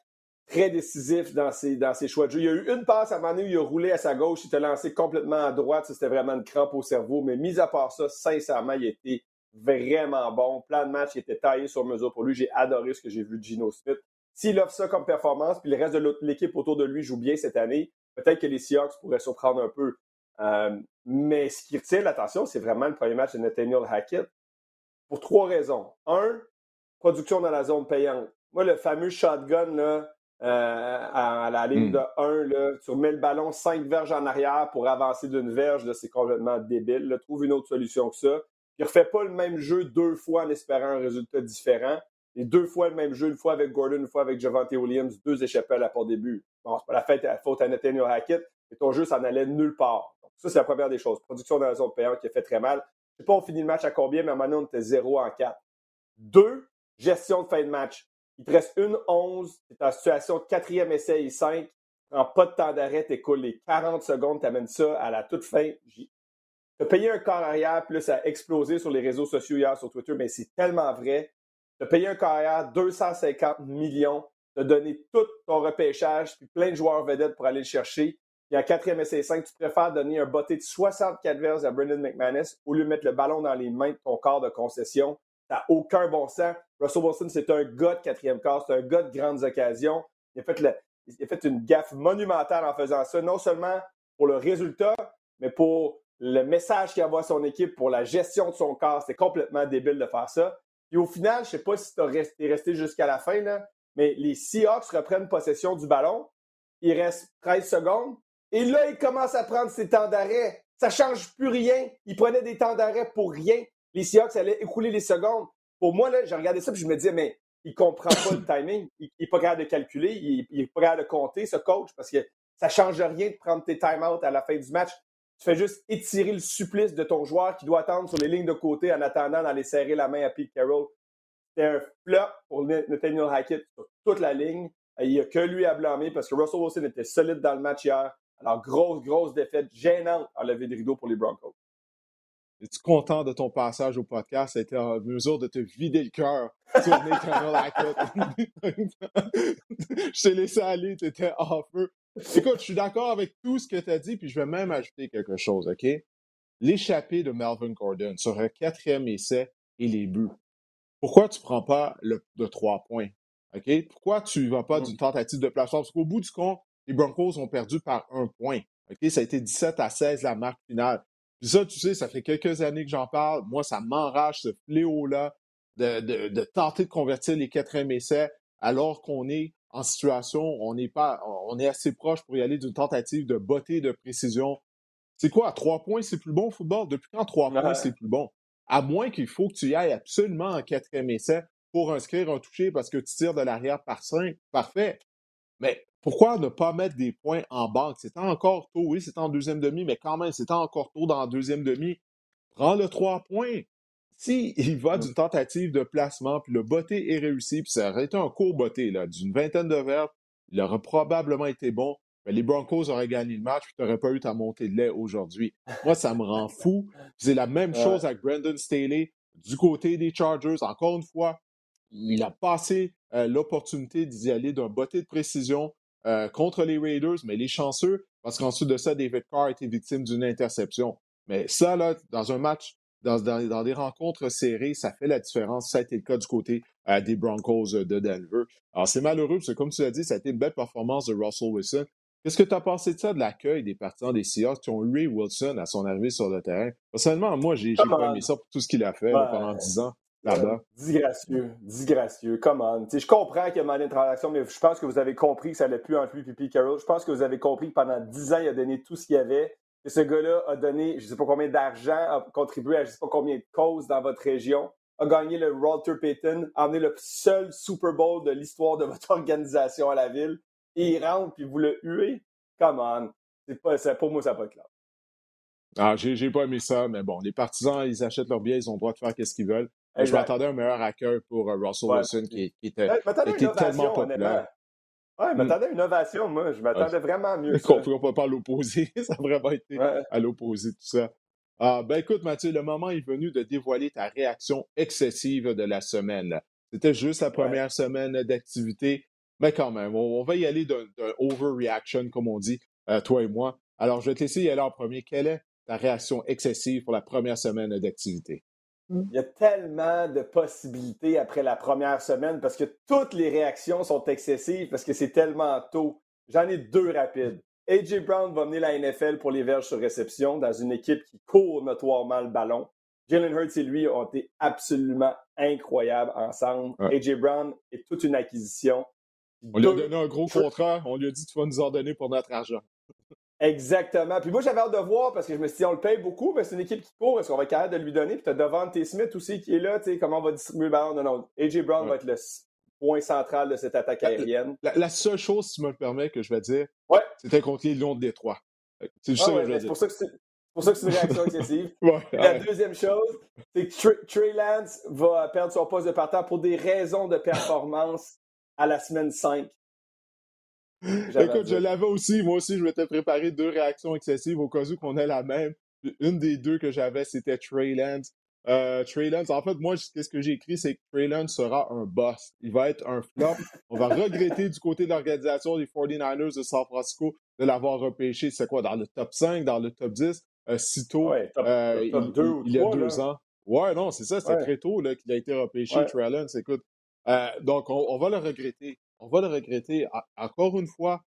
B: Très décisif dans ses, choix de jeu. Il y a eu une passe à un moment donné où il a roulé à sa gauche. Il était lancé complètement à droite. C'était vraiment une crampe au cerveau. Mais mis à part ça, sincèrement, il était vraiment bon. Plan de match, il était taillé sur mesure pour lui. J'ai adoré ce que j'ai vu de Gino Smith. S'il offre ça comme performance, puis le reste de l'équipe autour de lui joue bien cette année, peut-être que les Seahawks pourraient surprendre un peu. Euh, mais ce qui retient l'attention, c'est vraiment le premier match de Nathaniel Hackett pour trois raisons. Un, production dans la zone payante. Moi, le fameux shotgun là, euh, à, la ligne hmm. de 1, là, tu remets le ballon 5 verges en arrière pour avancer d'une verge, c'est complètement débile. Trouve une autre solution que ça. Il ne refait pas le même jeu deux fois en espérant un résultat différent. Et deux fois le même jeu, une fois avec Gordon, une fois avec Javante Williams, deux échappées à la porte début. Bon, c'est pas la, fête, la faute à Nathaniel Hackett, mais ton jeu, ça n'allait nulle part. Ça, c'est la première des choses. Production dans la zone payante qui a fait très mal. Je sais pas, on finit le match à combien, mais à un moment on était 0 en 4. Deux, gestion de fin de match. Il te reste une 11, tu es en situation de quatrième essai et 5. En pas de temps d'arrêt, tu les 40 secondes, tu amènes ça à la toute fin. Tu as payé un corps arrière, là, ça a explosé sur les réseaux sociaux hier, sur Twitter, mais c'est tellement vrai. Tu as payé un corps arrière 250 millions, tu as donné tout ton repêchage, puis plein de joueurs vedettes pour aller le chercher. Et en quatrième essai 5, tu préfères donner un botté de 64 verges à Brendan McManus au lieu de mettre le ballon dans les mains de ton corps de concession? Ça aucun bon sens. Russell Wilson, c'est un gars de quatrième quart, c'est un gars de grandes occasions. Il a, fait il a fait une gaffe monumentale en faisant ça, non seulement pour le résultat, mais pour le message qu'il envoie à son équipe, pour la gestion de son corps. C'est complètement débile de faire ça. Et au final, je ne sais pas si tu es resté, resté jusqu'à la fin, là, mais les Seahawks reprennent possession du ballon. Il reste 13 secondes. Et là, il commence à prendre ses temps d'arrêt. Ça ne change plus rien. Il prenait des temps d'arrêt pour rien. Les Seahawks allaient écouler les secondes. Pour moi, là, j'ai regardé ça et je me disais, mais il ne comprend pas le timing. Il n'est pas capable de calculer. Il n'est pas capable de compter, ce coach, parce que ça ne change rien de prendre tes time-out à la fin du match. Tu fais juste étirer le supplice de ton joueur qui doit attendre sur les lignes de côté en attendant d'aller serrer la main à Pete Carroll. C'était un flop pour Nathaniel Hackett sur toute la ligne. Il n'y a que lui à blâmer parce que Russell Wilson était solide dans le match hier. Alors, grosse, grosse défaite gênante à lever de rideau pour les Broncos.
A: Es-tu content de ton passage au podcast? Ça a été en mesure de te vider le cœur sur Hackett. je t'ai laissé aller, tu étais en feu. Écoute, je suis d'accord avec tout ce que tu as dit, puis je vais même ajouter quelque chose, OK? L'échappée de Melvin Gordon sur un quatrième essai et les buts. Pourquoi tu ne prends pas le, de trois points? OK? Pourquoi tu ne vas pas d'une tentative de placement? Parce qu'au bout du compte, les Broncos ont perdu par un point. OK? Ça a été 17 à 16 la marque finale. Puis ça, tu sais, ça fait quelques années que j'en parle. Moi, ça m'enrage ce fléau-là de, de, de, tenter de convertir les quatrième essais alors qu'on est en situation, on est pas, on est assez proche pour y aller d'une tentative de beauté, de précision. C'est quoi, à trois points, c'est plus bon au football? Depuis quand trois points, c'est plus bon? À moins qu'il faut que tu y ailles absolument en quatrième essai pour inscrire un toucher parce que tu tires de l'arrière par cinq, parfait. Mais pourquoi ne pas mettre des points en banque? C'est encore tôt, oui, c'est en deuxième demi, mais quand même, c'est encore tôt dans la deuxième demi. Prends le trois points. S'il il va d'une tentative de placement, puis le botté est réussi, puis ça aurait été un court botté, là, d'une vingtaine de verres, il aurait probablement été bon. Mais les Broncos auraient gagné le match, puis tu n'aurais pas eu ta montée de lait aujourd'hui. Moi, ça me rend fou. C'est la même chose avec Brandon Staley du côté des Chargers. Encore une fois, il a passé euh, l'opportunité d'y aller d'un botté de précision euh, contre les Raiders, mais les chanceux, parce qu'ensuite de ça, David Carr a été victime d'une interception. Mais ça, là, dans un match dans, des rencontres serrées, ça fait la différence. Ça a été le cas du côté euh, des Broncos de Denver. Alors, c'est malheureux, parce que comme tu l'as dit, ça a été une belle performance de Russell Wilson. Qu'est-ce que tu as pensé de ça, de l'accueil des partisans des Seahawks qui ont eu Wilson à son arrivée sur le terrain? Personnellement, moi, j'ai pas aimé ça pour tout ce qu'il a fait pendant dix ans là-bas.
B: disgracieux, disgracieux. Comment? Je comprends qu'il y a mal transaction, mais je pense que vous avez compris que ça n'allait plus entre lui et Pete Carroll. Je pense que vous avez compris que pendant dix ans, il a donné tout ce qu'il y avait que ce gars-là a donné je ne sais pas combien d'argent, a contribué à je ne sais pas combien de causes dans votre région, a gagné le Walter Payton, a amené le seul Super Bowl de l'histoire de votre organisation à la ville, et il rentre puis vous le huez. Come on. C'est pas, pour moi, ça n'a pas de classe.
A: Ah, j'ai pas aimé ça, mais bon, les partisans, ils achètent leurs billets, ils ont le droit de faire ce qu'ils veulent. Je m'attendais à un meilleur accueil pour uh, Russell Wilson qui, était, tellement populaire.
B: Ouais, je m'attendais à une ovation, moi. Je m'attendais vraiment mieux.
A: Ne pourra pas à l'opposé. ça a vraiment été à l'opposé, tout ça. Ah, ben écoute, Mathieu, le moment est venu de dévoiler ta réaction excessive de la semaine. C'était juste la première semaine d'activité, mais quand même, on, va y aller d'un overreaction, comme on dit, euh, toi et moi. Alors, je vais te laisser y aller en premier. Quelle est ta réaction excessive pour la première semaine d'activité?
B: Il y a tellement de possibilités après la première semaine parce que toutes les réactions sont excessives parce que c'est tellement tôt. J'en ai deux rapides. A.J. Brown va mener la NFL pour les verges sur réception dans une équipe qui court notoirement le ballon. Jalen Hurts et lui ont été absolument incroyables ensemble. A.J. Brown est toute une acquisition.
A: On lui a donné un gros contrat. On lui a dit Tu vas nous en donner pour notre argent.
B: Exactement. Puis moi, j'avais hâte de voir parce que je me suis dit, on le paye beaucoup, mais c'est une équipe qui court. Est-ce qu'on va être capable de lui donner? Puis tu as Devante T. Smith aussi qui est là. Tu sais, comment on va distribuer le ballon? Non, non. A.J. Brown va être le point central de cette attaque aérienne.
A: La, seule chose, si tu me le permets, que je vais dire,
B: ouais.
A: c'était contre les Lions de Détroit.
B: C'est juste ah ça que je C'est pour ça que c'est. pour ça que c'est une réaction excessive. la deuxième chose, c'est que Trey Lance va perdre son poste de partant pour des raisons de performance à la semaine 5.
A: Écoute, je l'avais aussi. Moi aussi, je m'étais préparé deux réactions excessives au cas où qu'on ait la même. Une des deux que j'avais, c'était Trey Lance. Euh, Trey Lance, en fait, moi, ce que j'ai écrit, c'est que Trey Lance sera un boss. Il va être un flop. On va regretter du côté de l'organisation des 49ers de San Francisco de l'avoir repêché, c'est quoi, dans le top 5, dans le top 10, euh, si tôt,
B: euh, il,
A: y a deux ans. Ouais, non, c'est ça, c'était très tôt qu'il a été repêché, Trey Lance. Écoute, euh, donc on, va le regretter. On va le regretter. encore une fois,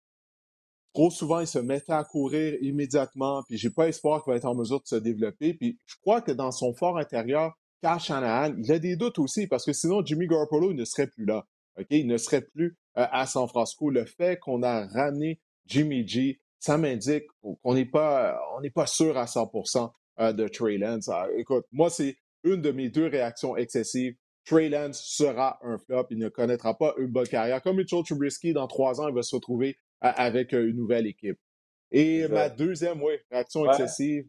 A: trop souvent, il se mettait à courir immédiatement, puis j'ai pas espoir qu'il va être en mesure de se développer. Puis je crois que dans son fort intérieur, Kyle Shanahan, il a des doutes aussi, parce que sinon, Jimmy Garoppolo ne serait plus là. Il ne serait plus euh, à San Francisco. Le fait qu'on a ramené Jimmy G, ça m'indique qu'on n'est pas, on n'est pas sûr à 100% euh, de Trey Lance. Ah, écoute, moi, c'est une de mes deux réactions excessives. Trey Lance sera un flop. Il ne connaîtra pas une bonne carrière. Comme Mitchell Trubisky, dans trois ans, il va se retrouver avec une nouvelle équipe. Et ma deuxième, oui, réaction excessive.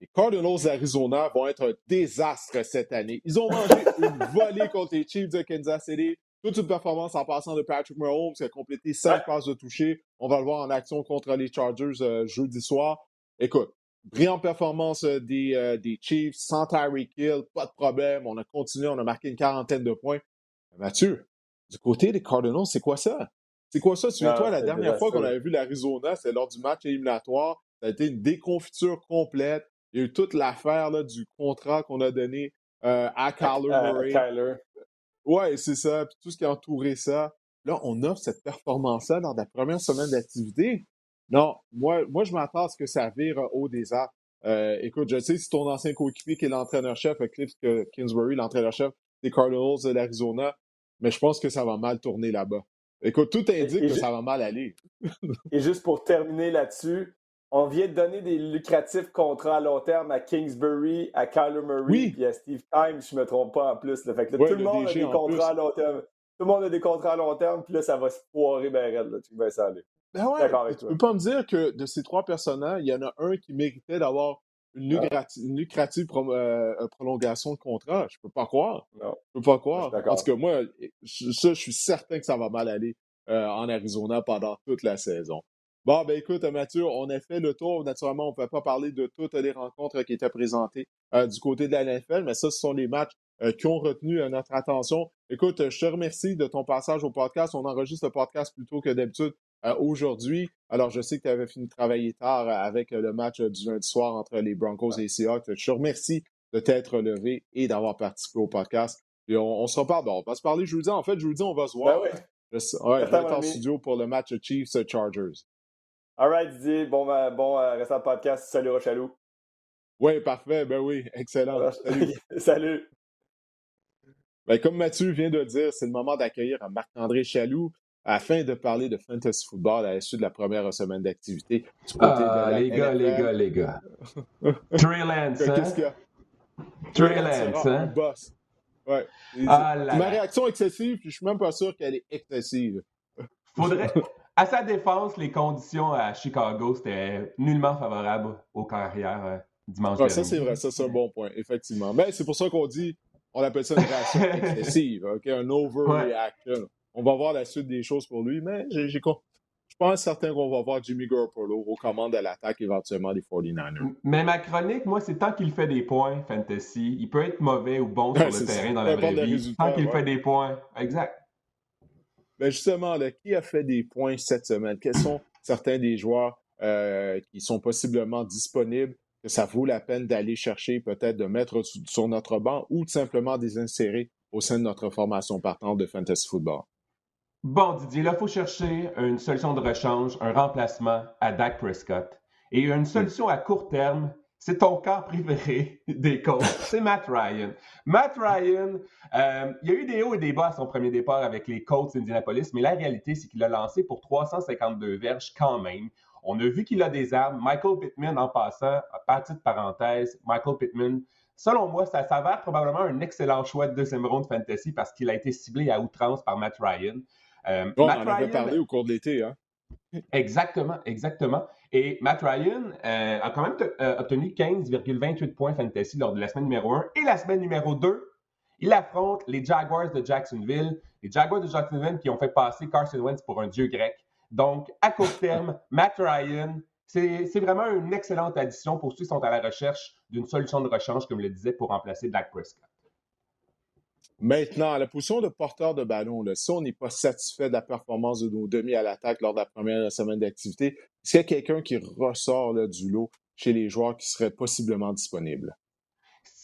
A: Les Cardinals d'Arizona vont être un désastre cette année. Ils ont mangé une volée contre les Chiefs de Kansas City. Toute une performance en passant de Patrick Mahomes qui a complété cinq passes de toucher. On va le voir en action contre les Chargers euh, jeudi soir. Écoute, brillante performance euh, des, euh, des Chiefs sans Tyreek Hill, pas de problème. On a continué, on a marqué une quarantaine de points. Mathieu, du côté des Cardinals, c'est quoi ça? C'est quoi ça? Souviens-toi, la dernière fois qu'on avait vu l'Arizona, c'est lors du match éliminatoire. Ça a été une déconfiture complète. Il y a eu toute l'affaire du contrat qu'on a donné euh, à Kyler Murray. Ouais, c'est ça. Puis tout ce qui a entouré ça. Là, on offre cette performance-là lors de la première semaine d'activité. Non, moi, moi je m'attends à ce que ça vire au désastre. Euh, écoute, je sais si ton ancien coéquipier qui est l'entraîneur-chef, Cliff Kingsbury, l'entraîneur-chef des Cardinals de l'Arizona, mais je pense que ça va mal tourner là-bas. Écoute, tout indique que ça va mal aller.
B: et juste pour terminer là-dessus, on vient de donner des lucratifs contrats à long terme à Kingsbury, à Kyler Murray et à Steve Time, si je ne me trompe pas en plus. Fait que tout le, monde a des contrats à long terme. Tout le monde a des contrats à long terme, puis là, ça va se poirer bien raide. Là. Tu vas ça aller.
A: Ben ouais, tu peux pas me dire que de ces trois personnages, il y en a un qui méritait d'avoir une, lucrative, euh, euh, prolongation de contrat. Je peux pas croire. Non. Je peux pas croire. Parce que moi, ça, je suis certain que ça va mal aller euh, en Arizona pendant toute la saison. Bon, ben écoute, Mathieu, on a fait le tour. Naturellement, on ne peut pas parler de toutes les rencontres qui étaient présentées du côté de la NFL, mais ça, ce sont les matchs qui ont retenu notre attention. Écoute, je te remercie de ton passage au podcast. On enregistre le podcast plus tôt que d'habitude aujourd'hui. Alors, je sais que tu avais fini de travailler tard avec le match du lundi soir entre les Broncos et les Seahawks. Je te remercie de t'être levé et d'avoir participé au podcast. Et on, se reparle. on va se parler jeudi. En fait, jeudi, on va se voir.
B: Ben
A: ouais. Je, ouais, je vais être en studio pour le match Chiefs-Chargers.
B: All right, Didier. Bon, ben, bon euh, restant de podcast. Salut, Rochalou.
A: Oui, parfait. Ben oui, excellent.
B: Salut. Salut.
A: Ben, comme Mathieu vient de dire, c'est le moment d'accueillir Marc-André Chaloux afin de parler de fantasy football à l'issue de la première semaine d'activité.
C: Ah, les gars, les gars, les gars. Trey Lance, hein? Qu'est-ce qu'il y a? Trey Lance, hein?
A: Boss. Ouais. Ah Ma réaction excessive, puis je suis même pas sûr qu'elle est excessive.
C: Faudrait. À sa défense, les conditions à Chicago, c'était nullement favorable aux carrières euh, dimanche
A: ouais, Ça, c'est vrai, ça, c'est un bon point, effectivement. Mais c'est pour ça qu'on dit, on appelle ça une réaction excessive, OK? Un overreaction. On va voir la suite des choses pour lui, mais j'ai, je pense certain qu'on va voir Jimmy Garoppolo aux commandes de l'attaque éventuellement des 49ers.
C: Mais ma chronique, moi, c'est tant qu'il fait des points, Fantasy, il peut être mauvais ou bon sur le terrain dans la vraie vie. Tant qu'il fait des points. Exact.
A: Mais justement, qui a fait des points cette semaine? Quels sont certains des joueurs euh, qui sont possiblement disponibles que ça vaut la peine d'aller chercher, peut-être de mettre sur notre banc ou de simplement des insérer au sein de notre formation partante de Fantasy Football?
C: Bon, Didier, là, il faut chercher une solution de rechange, un remplacement à Dak Prescott. Et une solution à court terme, c'est ton corps préféré des coachs, c'est Matt Ryan. Matt Ryan, euh, il y a eu des hauts et des bas à son premier départ avec les Colts d'Indianapolis, mais la réalité, c'est qu'il a lancé pour 352 verges quand même. On a vu qu'il a des armes. Michael Pittman, en passant, petite parenthèse, Michael Pittman, selon moi, ça s'avère probablement un excellent choix de deuxième ronde fantasy parce qu'il a été ciblé à outrance par Matt Ryan.
A: Euh, on en avait parlé au cours de l'été. Hein?
C: Exactement, exactement. Et Matt Ryan euh, a quand même euh, obtenu 15,28 points fantasy lors de la semaine numéro 1 et la semaine numéro 2. Il affronte les Jaguars de Jacksonville, les Jaguars de Jacksonville qui ont fait passer Carson Wentz pour un dieu grec. Donc, à court terme, Matt Ryan, c'est vraiment une excellente addition pour ceux qui sont à la recherche d'une solution de rechange, comme je le disais, pour remplacer Dak Prescott.
A: Maintenant, à la position de porteur de ballon, là, si on n'est pas satisfait de la performance de nos demi à l'attaque lors de la première semaine d'activité, est-ce qu'il y a quelqu'un qui ressort du lot chez les joueurs qui serait possiblement disponible?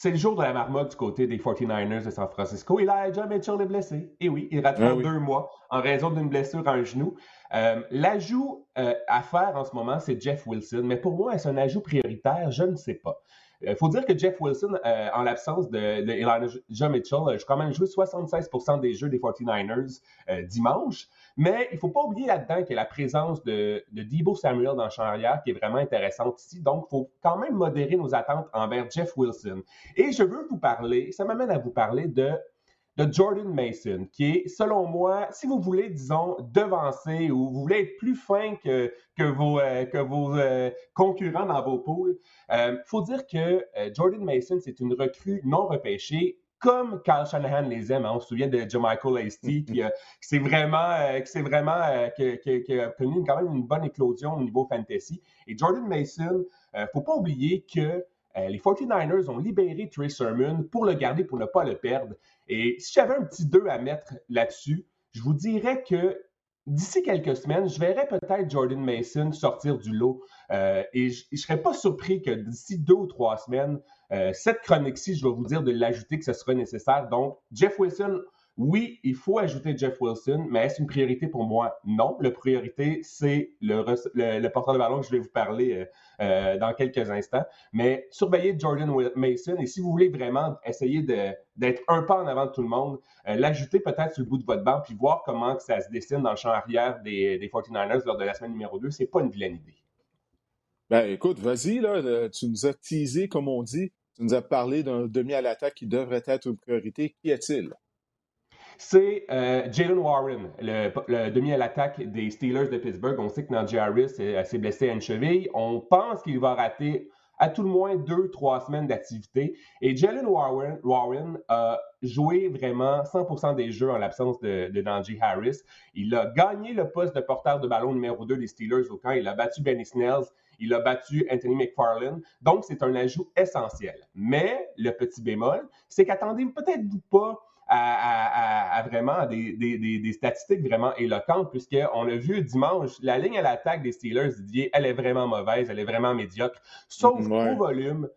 C: c'est le jour de la marmotte du côté des 49ers de San Francisco. Elijah Mitchell est blessé. Et oui, il rattrape ah deux mois en raison d'une blessure à un genou. Euh, l'ajout euh, à faire en ce moment, c'est Jeff Wilson. Mais pour moi, est-ce un ajout prioritaire? Je ne sais pas. Il faut dire que Jeff Wilson, en l'absence de, de, Elijah Mitchell, a quand même joué 76% des jeux des 49ers dimanche. Mais il ne faut pas oublier là-dedans a la présence de, de Debo Samuel dans le champ arrière qui est vraiment intéressante ici. Donc, il faut quand même modérer nos attentes envers Jeff Wilson. Et je veux vous parler, ça m'amène à vous parler de, de Jordan Mason, qui est, selon moi, si vous voulez, disons, devancer ou vous voulez être plus fin que, que vos, euh, que vos euh, concurrents dans vos poules, il euh, faut dire que Jordan Mason, c'est une recrue non repêchée comme Kyle Shanahan les aime. Hein. On se souvient de Michael Hasty qui, s'est vraiment, euh, qui, vraiment euh, qui, a connu quand même une bonne éclosion au niveau fantasy. Et Jordan Mason, ne euh, faut pas oublier que les 49ers ont libéré Trey Sermon pour le garder, pour ne pas le perdre. Et si j'avais un petit 2 à mettre là-dessus, je vous dirais que d'ici quelques semaines, je verrais peut-être Jordan Mason sortir du lot. et je ne serais pas surpris que d'ici deux ou trois semaines, euh, cette chronique-ci, je vais vous dire de l'ajouter que ce sera nécessaire. Donc, Jeff Wilson, oui, il faut ajouter Jeff Wilson, mais est-ce une priorité pour moi? Non. La priorité, c'est le, porteur de ballon que je vais vous parler euh, euh, dans quelques instants. Mais surveillez Jordan Mason et si vous voulez vraiment essayer d'être un pas en avant de tout le monde, l'ajouter peut-être sur le bout de votre banc puis voir comment ça se dessine dans le champ arrière des, des 49ers lors de la semaine numéro 2, c'est pas une vilaine idée.
A: Ben écoute, vas-y, là, tu nous as teasé, comme on dit. Tu nous as parlé d'un demi à l'attaque qui devrait être une priorité. Qui est-il?
C: C'est euh, Jalen Warren, le, demi à l'attaque des Steelers de Pittsburgh. On sait que Najee Harris euh, s'est blessé à une cheville. On pense qu'il va rater à tout le moins deux, trois semaines d'activité. Et Jalen Warren, Warren, a joué vraiment 100% des jeux en l'absence de, de Najee Harris. Il a gagné le poste de porteur de ballon numéro 2 des Steelers au camp. Il a battu Benny Snells. Il a battu Anthony McFarlane. Donc, c'est un ajout essentiel. Mais le petit bémol, c'est qu'attendez peut-être pas à, vraiment des, statistiques vraiment éloquentes, puisqu'on a vu dimanche, la ligne à l'attaque des Steelers, Didier, elle est vraiment mauvaise, elle est vraiment médiocre, sauf qu'au volume,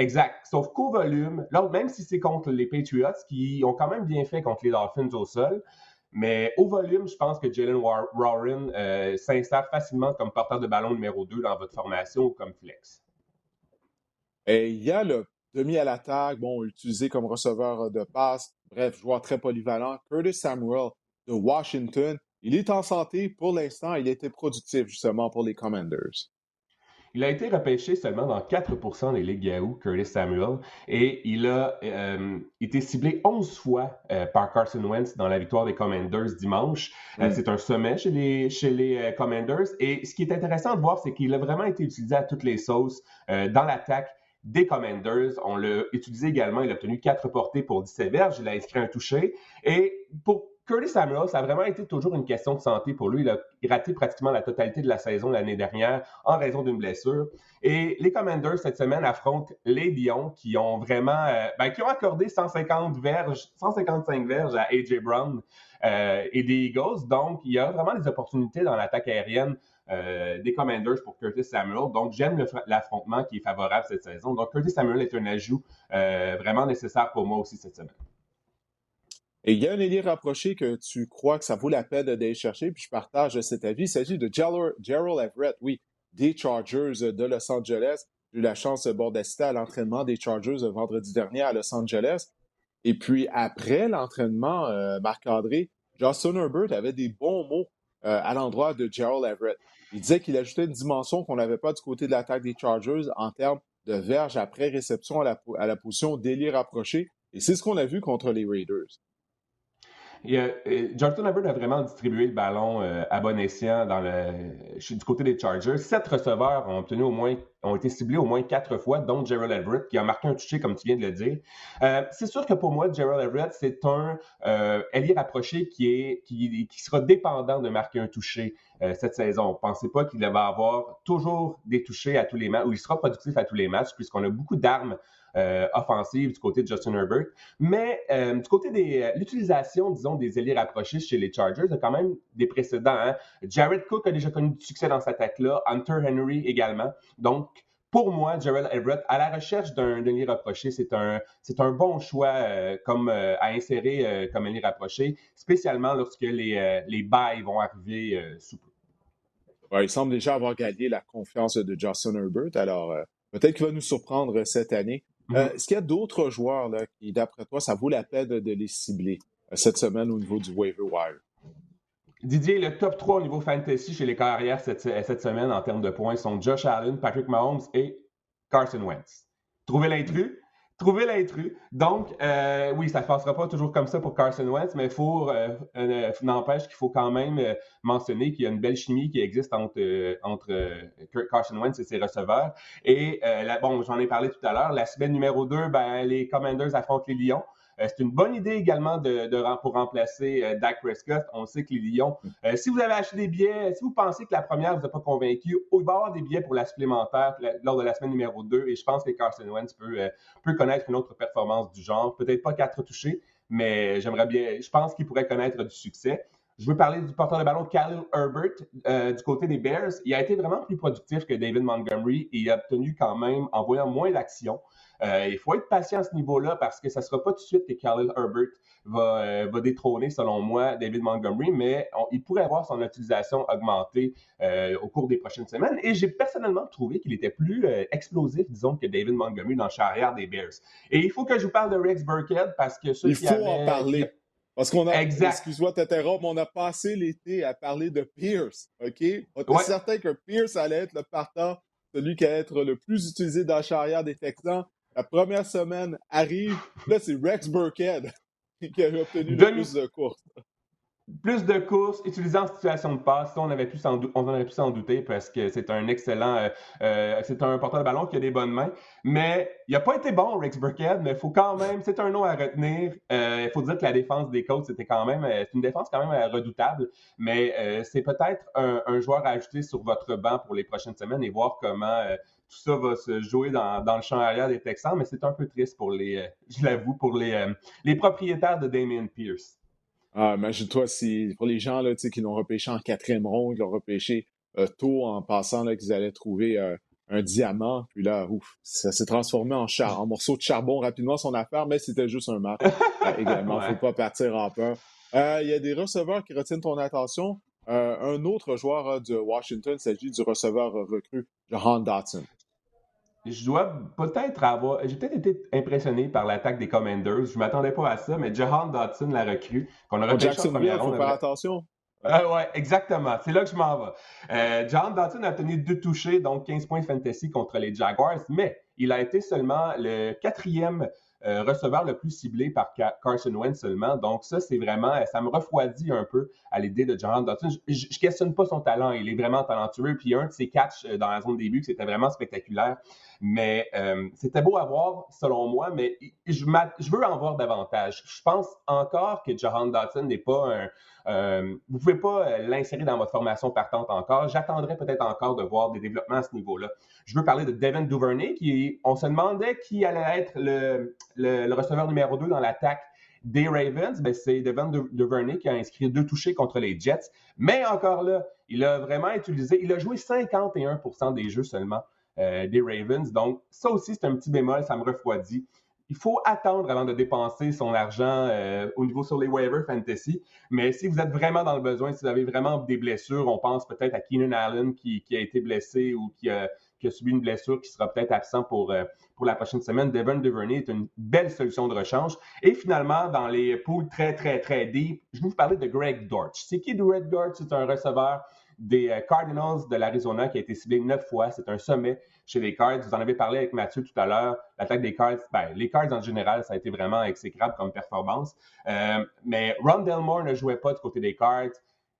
C: Exact. Sauf qu'au volume, même si c'est contre les Patriots, qui ont quand même bien fait contre les Dolphins au sol, mais au volume, je pense que Jalen Warren euh, s'insère facilement comme porteur de ballon numéro 2 dans votre formation ou comme flex.
A: Et il y a le demi à l'attaque, bon, utilisé comme receveur de passe, bref, joueur très polyvalent, Curtis Samuel de Washington. Il est en santé pour l'instant, il était productif justement pour les Commanders.
C: Il a été repêché seulement dans 4% des ligues Yahoo, Curtis Samuel, et il a euh, été ciblé 11 fois euh, par Carson Wentz dans la victoire des Commanders dimanche. Euh, mm. c'est un sommet chez les, chez les Commanders, et ce qui est intéressant de voir, c'est qu'il a vraiment été utilisé à toutes les sauces dans l'attaque des Commanders. On l'a utilisé également, il a obtenu 4 portées pour 17 verges, il a inscrit un touché, et pour Curtis Samuel, ça a vraiment été toujours une question de santé pour lui. Il a raté pratiquement la totalité de la saison l'année dernière en raison d'une blessure. Et les Commanders, cette semaine, affrontent les Lions qui ont vraiment, euh, ben, qui ont accordé 150 verges, 155 verges à A.J. Brown euh, et des Eagles. Donc, il y a vraiment des opportunités dans l'attaque aérienne euh, des Commanders pour Curtis Samuel. Donc, j'aime l'affrontement qui est favorable cette saison. Donc, Curtis Samuel est un ajout vraiment nécessaire pour moi aussi cette semaine.
A: Et il y a un élire rapproché que tu crois que ça vaut la peine d'aller chercher, puis je partage cet avis. Il s'agit de Gerald Everett, oui, des Chargers de Los Angeles. J'ai eu la chance d'assister à l'entraînement des Chargers vendredi dernier à Los Angeles. Et puis après l'entraînement, euh, Marc-André, Justin Herbert avait des bons mots euh, à l'endroit de Gerald Everett. Il disait qu'il ajoutait une dimension qu'on n'avait pas du côté de l'attaque des Chargers en termes de verge après réception à la, à la position. Et c'est ce qu'on a vu contre les Raiders.
C: Euh, Jonathan Hubbard a vraiment distribué le ballon euh, à bon escient dans du côté des Chargers. Sept receveurs ont obtenu au moins ont été ciblés au moins quatre fois, dont Gerald Everett, qui a marqué un touché, comme tu viens de le dire. Euh, c'est sûr que pour moi, Gerald Everett, c'est un allié rapproché qui, sera dépendant de marquer un touché cette saison. Pensez pas qu'il va avoir toujours des touchés à tous les matchs, ou il sera productif à tous les matchs, puisqu'on a beaucoup d'armes euh, offensive du côté de Justin Herbert. Mais euh, du côté de euh, l'utilisation, disons, des ailiers rapprochés chez les Chargers, il y a quand même des précédents. Hein. Jared Cook a déjà connu du succès dans cette attaque-là, Hunter Henry également. Donc, pour moi, Gerald Everett, à la recherche d'un lit rapproché, c'est un, bon choix comme, à insérer comme un rapproché, spécialement lorsque les, les bails vont arriver sous peu.
A: il semble déjà avoir gagné la confiance de Justin Herbert, alors peut-être qu'il va nous surprendre cette année. Mm-hmm. Est-ce qu'il y a d'autres joueurs là, qui, d'après toi, ça vaut la peine de les cibler cette semaine au niveau du waiver wire?
C: Didier, le top 3 au niveau fantasy chez les carrières cette, cette semaine en termes de points sont Josh Allen, Patrick Mahomes et Carson Wentz. Trouvez l'intrus? Trouvez l'intrus. Donc, euh, oui, ça ne passera pas toujours comme ça pour Carson Wentz, mais faut, euh, euh, n'empêche qu'il faut quand même mentionner qu'il y a une belle chimie qui existe entre, entre Carson Wentz et ses receveurs. Et, bon, j'en ai parlé tout à l'heure, la semaine numéro 2, ben, les Commanders affrontent les Lions. Euh, c'est une bonne idée également de, pour remplacer euh, Dak Prescott. On sait que les Lions, euh, si vous avez acheté des billets, si vous pensez que la première ne vous a pas convaincu, il va y avoir des billets pour la supplémentaire lors de la semaine numéro 2 et je pense que Carson Wentz peut, peut connaître une autre performance du genre. Peut-être pas quatre touchés, mais j'aimerais bien, je pense qu'il pourrait connaître du succès. Je veux parler du porteur de ballon Khalil Herbert du côté des Bears. Il a été vraiment plus productif que David Montgomery et il a obtenu quand même, en voyant moins d'action, il faut être patient à ce niveau-là parce que ça ne sera pas tout de suite que Khalil Herbert va, euh, va détrôner, selon moi, David Montgomery, mais il pourrait avoir son utilisation augmentée euh, au cours des prochaines semaines. Et j'ai personnellement trouvé qu'il était plus explosif, disons, que David Montgomery dans le charrière des Bears. Et il faut que je vous parle de Rex Burkhead parce que ceux
A: il faut en parler. Parce qu'on a, excuse-moi t'interrompre, on a passé l'été à parler de Pierce, OK? On était certain que Pierce allait être le partant, celui qui allait être le plus utilisé dans la charrière des Texans. La première semaine arrive. Là, c'est Rex Burkhead qui a obtenu le plus de courses.
C: Plus de courses utilisant en situation de passe, on, avait pu on aurait pu s'en douter parce que c'est un excellent, euh, euh, c'est un porteur de ballon qui a des bonnes mains. Mais il n'a pas été bon, Rex Burkhead, mais il faut quand même, c'est un nom à retenir. Euh, il faut dire que la défense des Colts, c'était quand même, c'est une défense quand même redoutable. Mais c'est peut-être un, un, joueur à ajouter sur votre banc pour les prochaines semaines et voir comment tout ça va se jouer dans, le champ arrière des Texans, mais c'est un peu triste pour les, je l'avoue, pour les propriétaires de Damien Pierce.
A: Ah, imagine-toi si pour les gens là, qui l'ont repêché en quatrième ronde, qui l'ont repêché euh, tôt en pensant qu'ils allaient trouver un diamant, puis là, ouf, ça s'est transformé en, char en morceau de charbon rapidement son affaire, mais c'était juste un match également. ne Faut pas partir en peur. Il y a des receveurs qui retiennent ton attention. un autre joueur de Washington s'agit du receveur recru, Johan Dotson
C: je dois peut-être avoir. J'ai peut-être été impressionné par l'attaque des Commanders. Je ne m'attendais pas à ça, mais Jahan Dotson, la recrue,
A: qu'on aurait Jackson il faut faire attention.
C: Euh, oui, exactement. C'est là que je m'en vais. Euh, John Dotson a tenu deux touchés, donc 15 points de fantasy contre les Jaguars, mais il a été seulement le quatrième euh, receveur le plus ciblé par Carson Wentz seulement. Donc ça, c'est vraiment, ça me refroidit un peu à l'idée de John Dotson. Je, ne questionne pas son talent, il est vraiment talentueux. Puis un de ses catchs dans la zone début, c'était vraiment spectaculaire. Mais euh, c'était beau à voir, selon moi, mais je, je, veux en voir davantage. Je pense encore que Jahan Dotson n'est pas un. Euh, vous ne pouvez pas euh, l'insérer dans votre formation partante encore. J'attendrai peut-être encore de voir des développements à ce niveau-là. Je veux parler de Devin Duvernay, qui on se demandait qui allait être le, le, receveur numéro 2 dans l'attaque des Ravens, ben c'est Devin Duvernay qui a inscrit deux touchés contre les Jets. Mais encore là, il a vraiment utilisé, il a joué 51% des jeux seulement. Euh, des Ravens. Donc, ça aussi, c'est un petit bémol, ça me refroidit. Il faut attendre avant de dépenser son argent euh, au niveau sur les waivers fantasy. Mais si vous êtes vraiment dans le besoin, si vous avez vraiment des blessures, on pense peut-être à Keenan Allen qui, a été blessé ou qui a, subi une blessure qui sera peut-être absent pour, euh, la prochaine semaine. Devin Duvernay est une belle solution de rechange. Et finalement, dans les poules très, très, très deep, je vais vous parler de Greg Dortch. C'est qui Greg Dortch? C'est un receveur des euh, Cardinals de l'Arizona qui a été ciblé neuf fois. C'est un sommet chez les Cards. Vous en avez parlé avec Mathieu tout à l'heure. L'attaque des Cards, ben, les Cards en général, ça a été vraiment exécrable comme performance. Euh, mais Ron Delmore ne jouait pas du côté des Cards.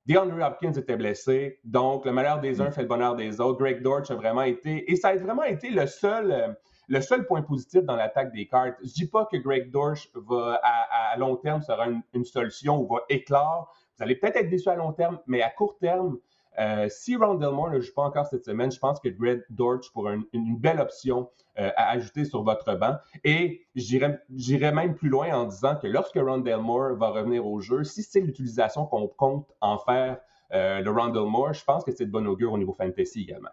C: DeAndre Hopkins était blessé. Donc, le malheur des uns fait le bonheur des autres. Greg Dortch a vraiment été, et ça a vraiment été le seul, euh, le seul point positif dans l'attaque des Cards. Je dis pas que Greg Dortch va, à, long terme, sera une, solution ou va éclore. Vous allez peut-être être déçu à long terme, mais à court terme, euh, si Ron Delmore ne joue pas encore cette semaine, je pense que Greg Dortch pourrait une, une belle option euh, à ajouter sur votre banc. Et j'irais même plus loin en disant que lorsque Ron Delmore va revenir au jeu, si c'est l'utilisation qu'on compte en faire euh, de Ron Delmore, je pense que c'est de bon augure au niveau fantasy également.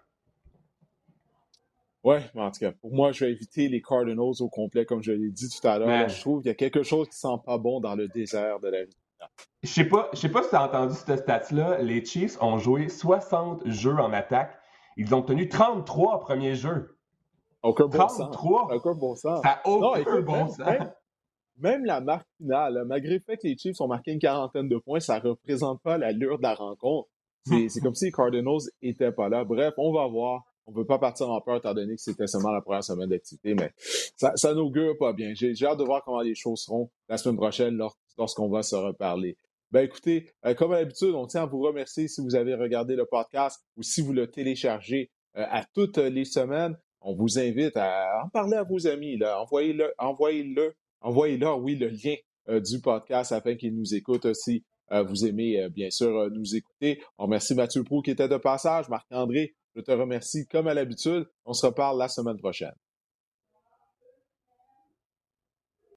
A: Oui, en tout cas, pour moi, je vais éviter les Cardinals au complet, comme je l'ai dit tout à l'heure. Je trouve qu'il y a quelque chose qui sent pas bon dans le désert de la vie.
C: Je sais pas, je sais pas si tu as entendu cette stat-là. Les Chiefs ont joué 60 jeux en attaque. Ils ont tenu 33 premiers jeux.
A: Aucun bon 33. Aucun bon sens.
C: Ça a aucun bon
A: même,
C: sens.
A: Même, la marque finale, malgré le fait que les Chiefs ont marqué une quarantaine de points, ça représente pas l'allure de la rencontre. C'est comme si les Cardinals étaient pas là. Bref, on va voir. On ne peut pas partir en peur étant donné que c'était seulement la première semaine d'activité, mais ça, ça n'augure pas bien. J'ai hâte de voir comment les choses seront la semaine prochaine lorsqu'on va se reparler. Ben écoutez, euh, comme à l'habitude, on tient à vous remercier si vous avez regardé le podcast ou si vous le téléchargez euh, à toutes les semaines. On vous invite à en parler à vos amis. Envoyez-le, envoyez-le, envoyez-leur, oui, le lien euh, du podcast afin qu'ils nous écoutent aussi. vous aimez bien sûr nous écouter. On remercie Mathieu Prou qui était de passage, Marc-André, je te remercie comme à l'habitude. On se reparle la semaine prochaine.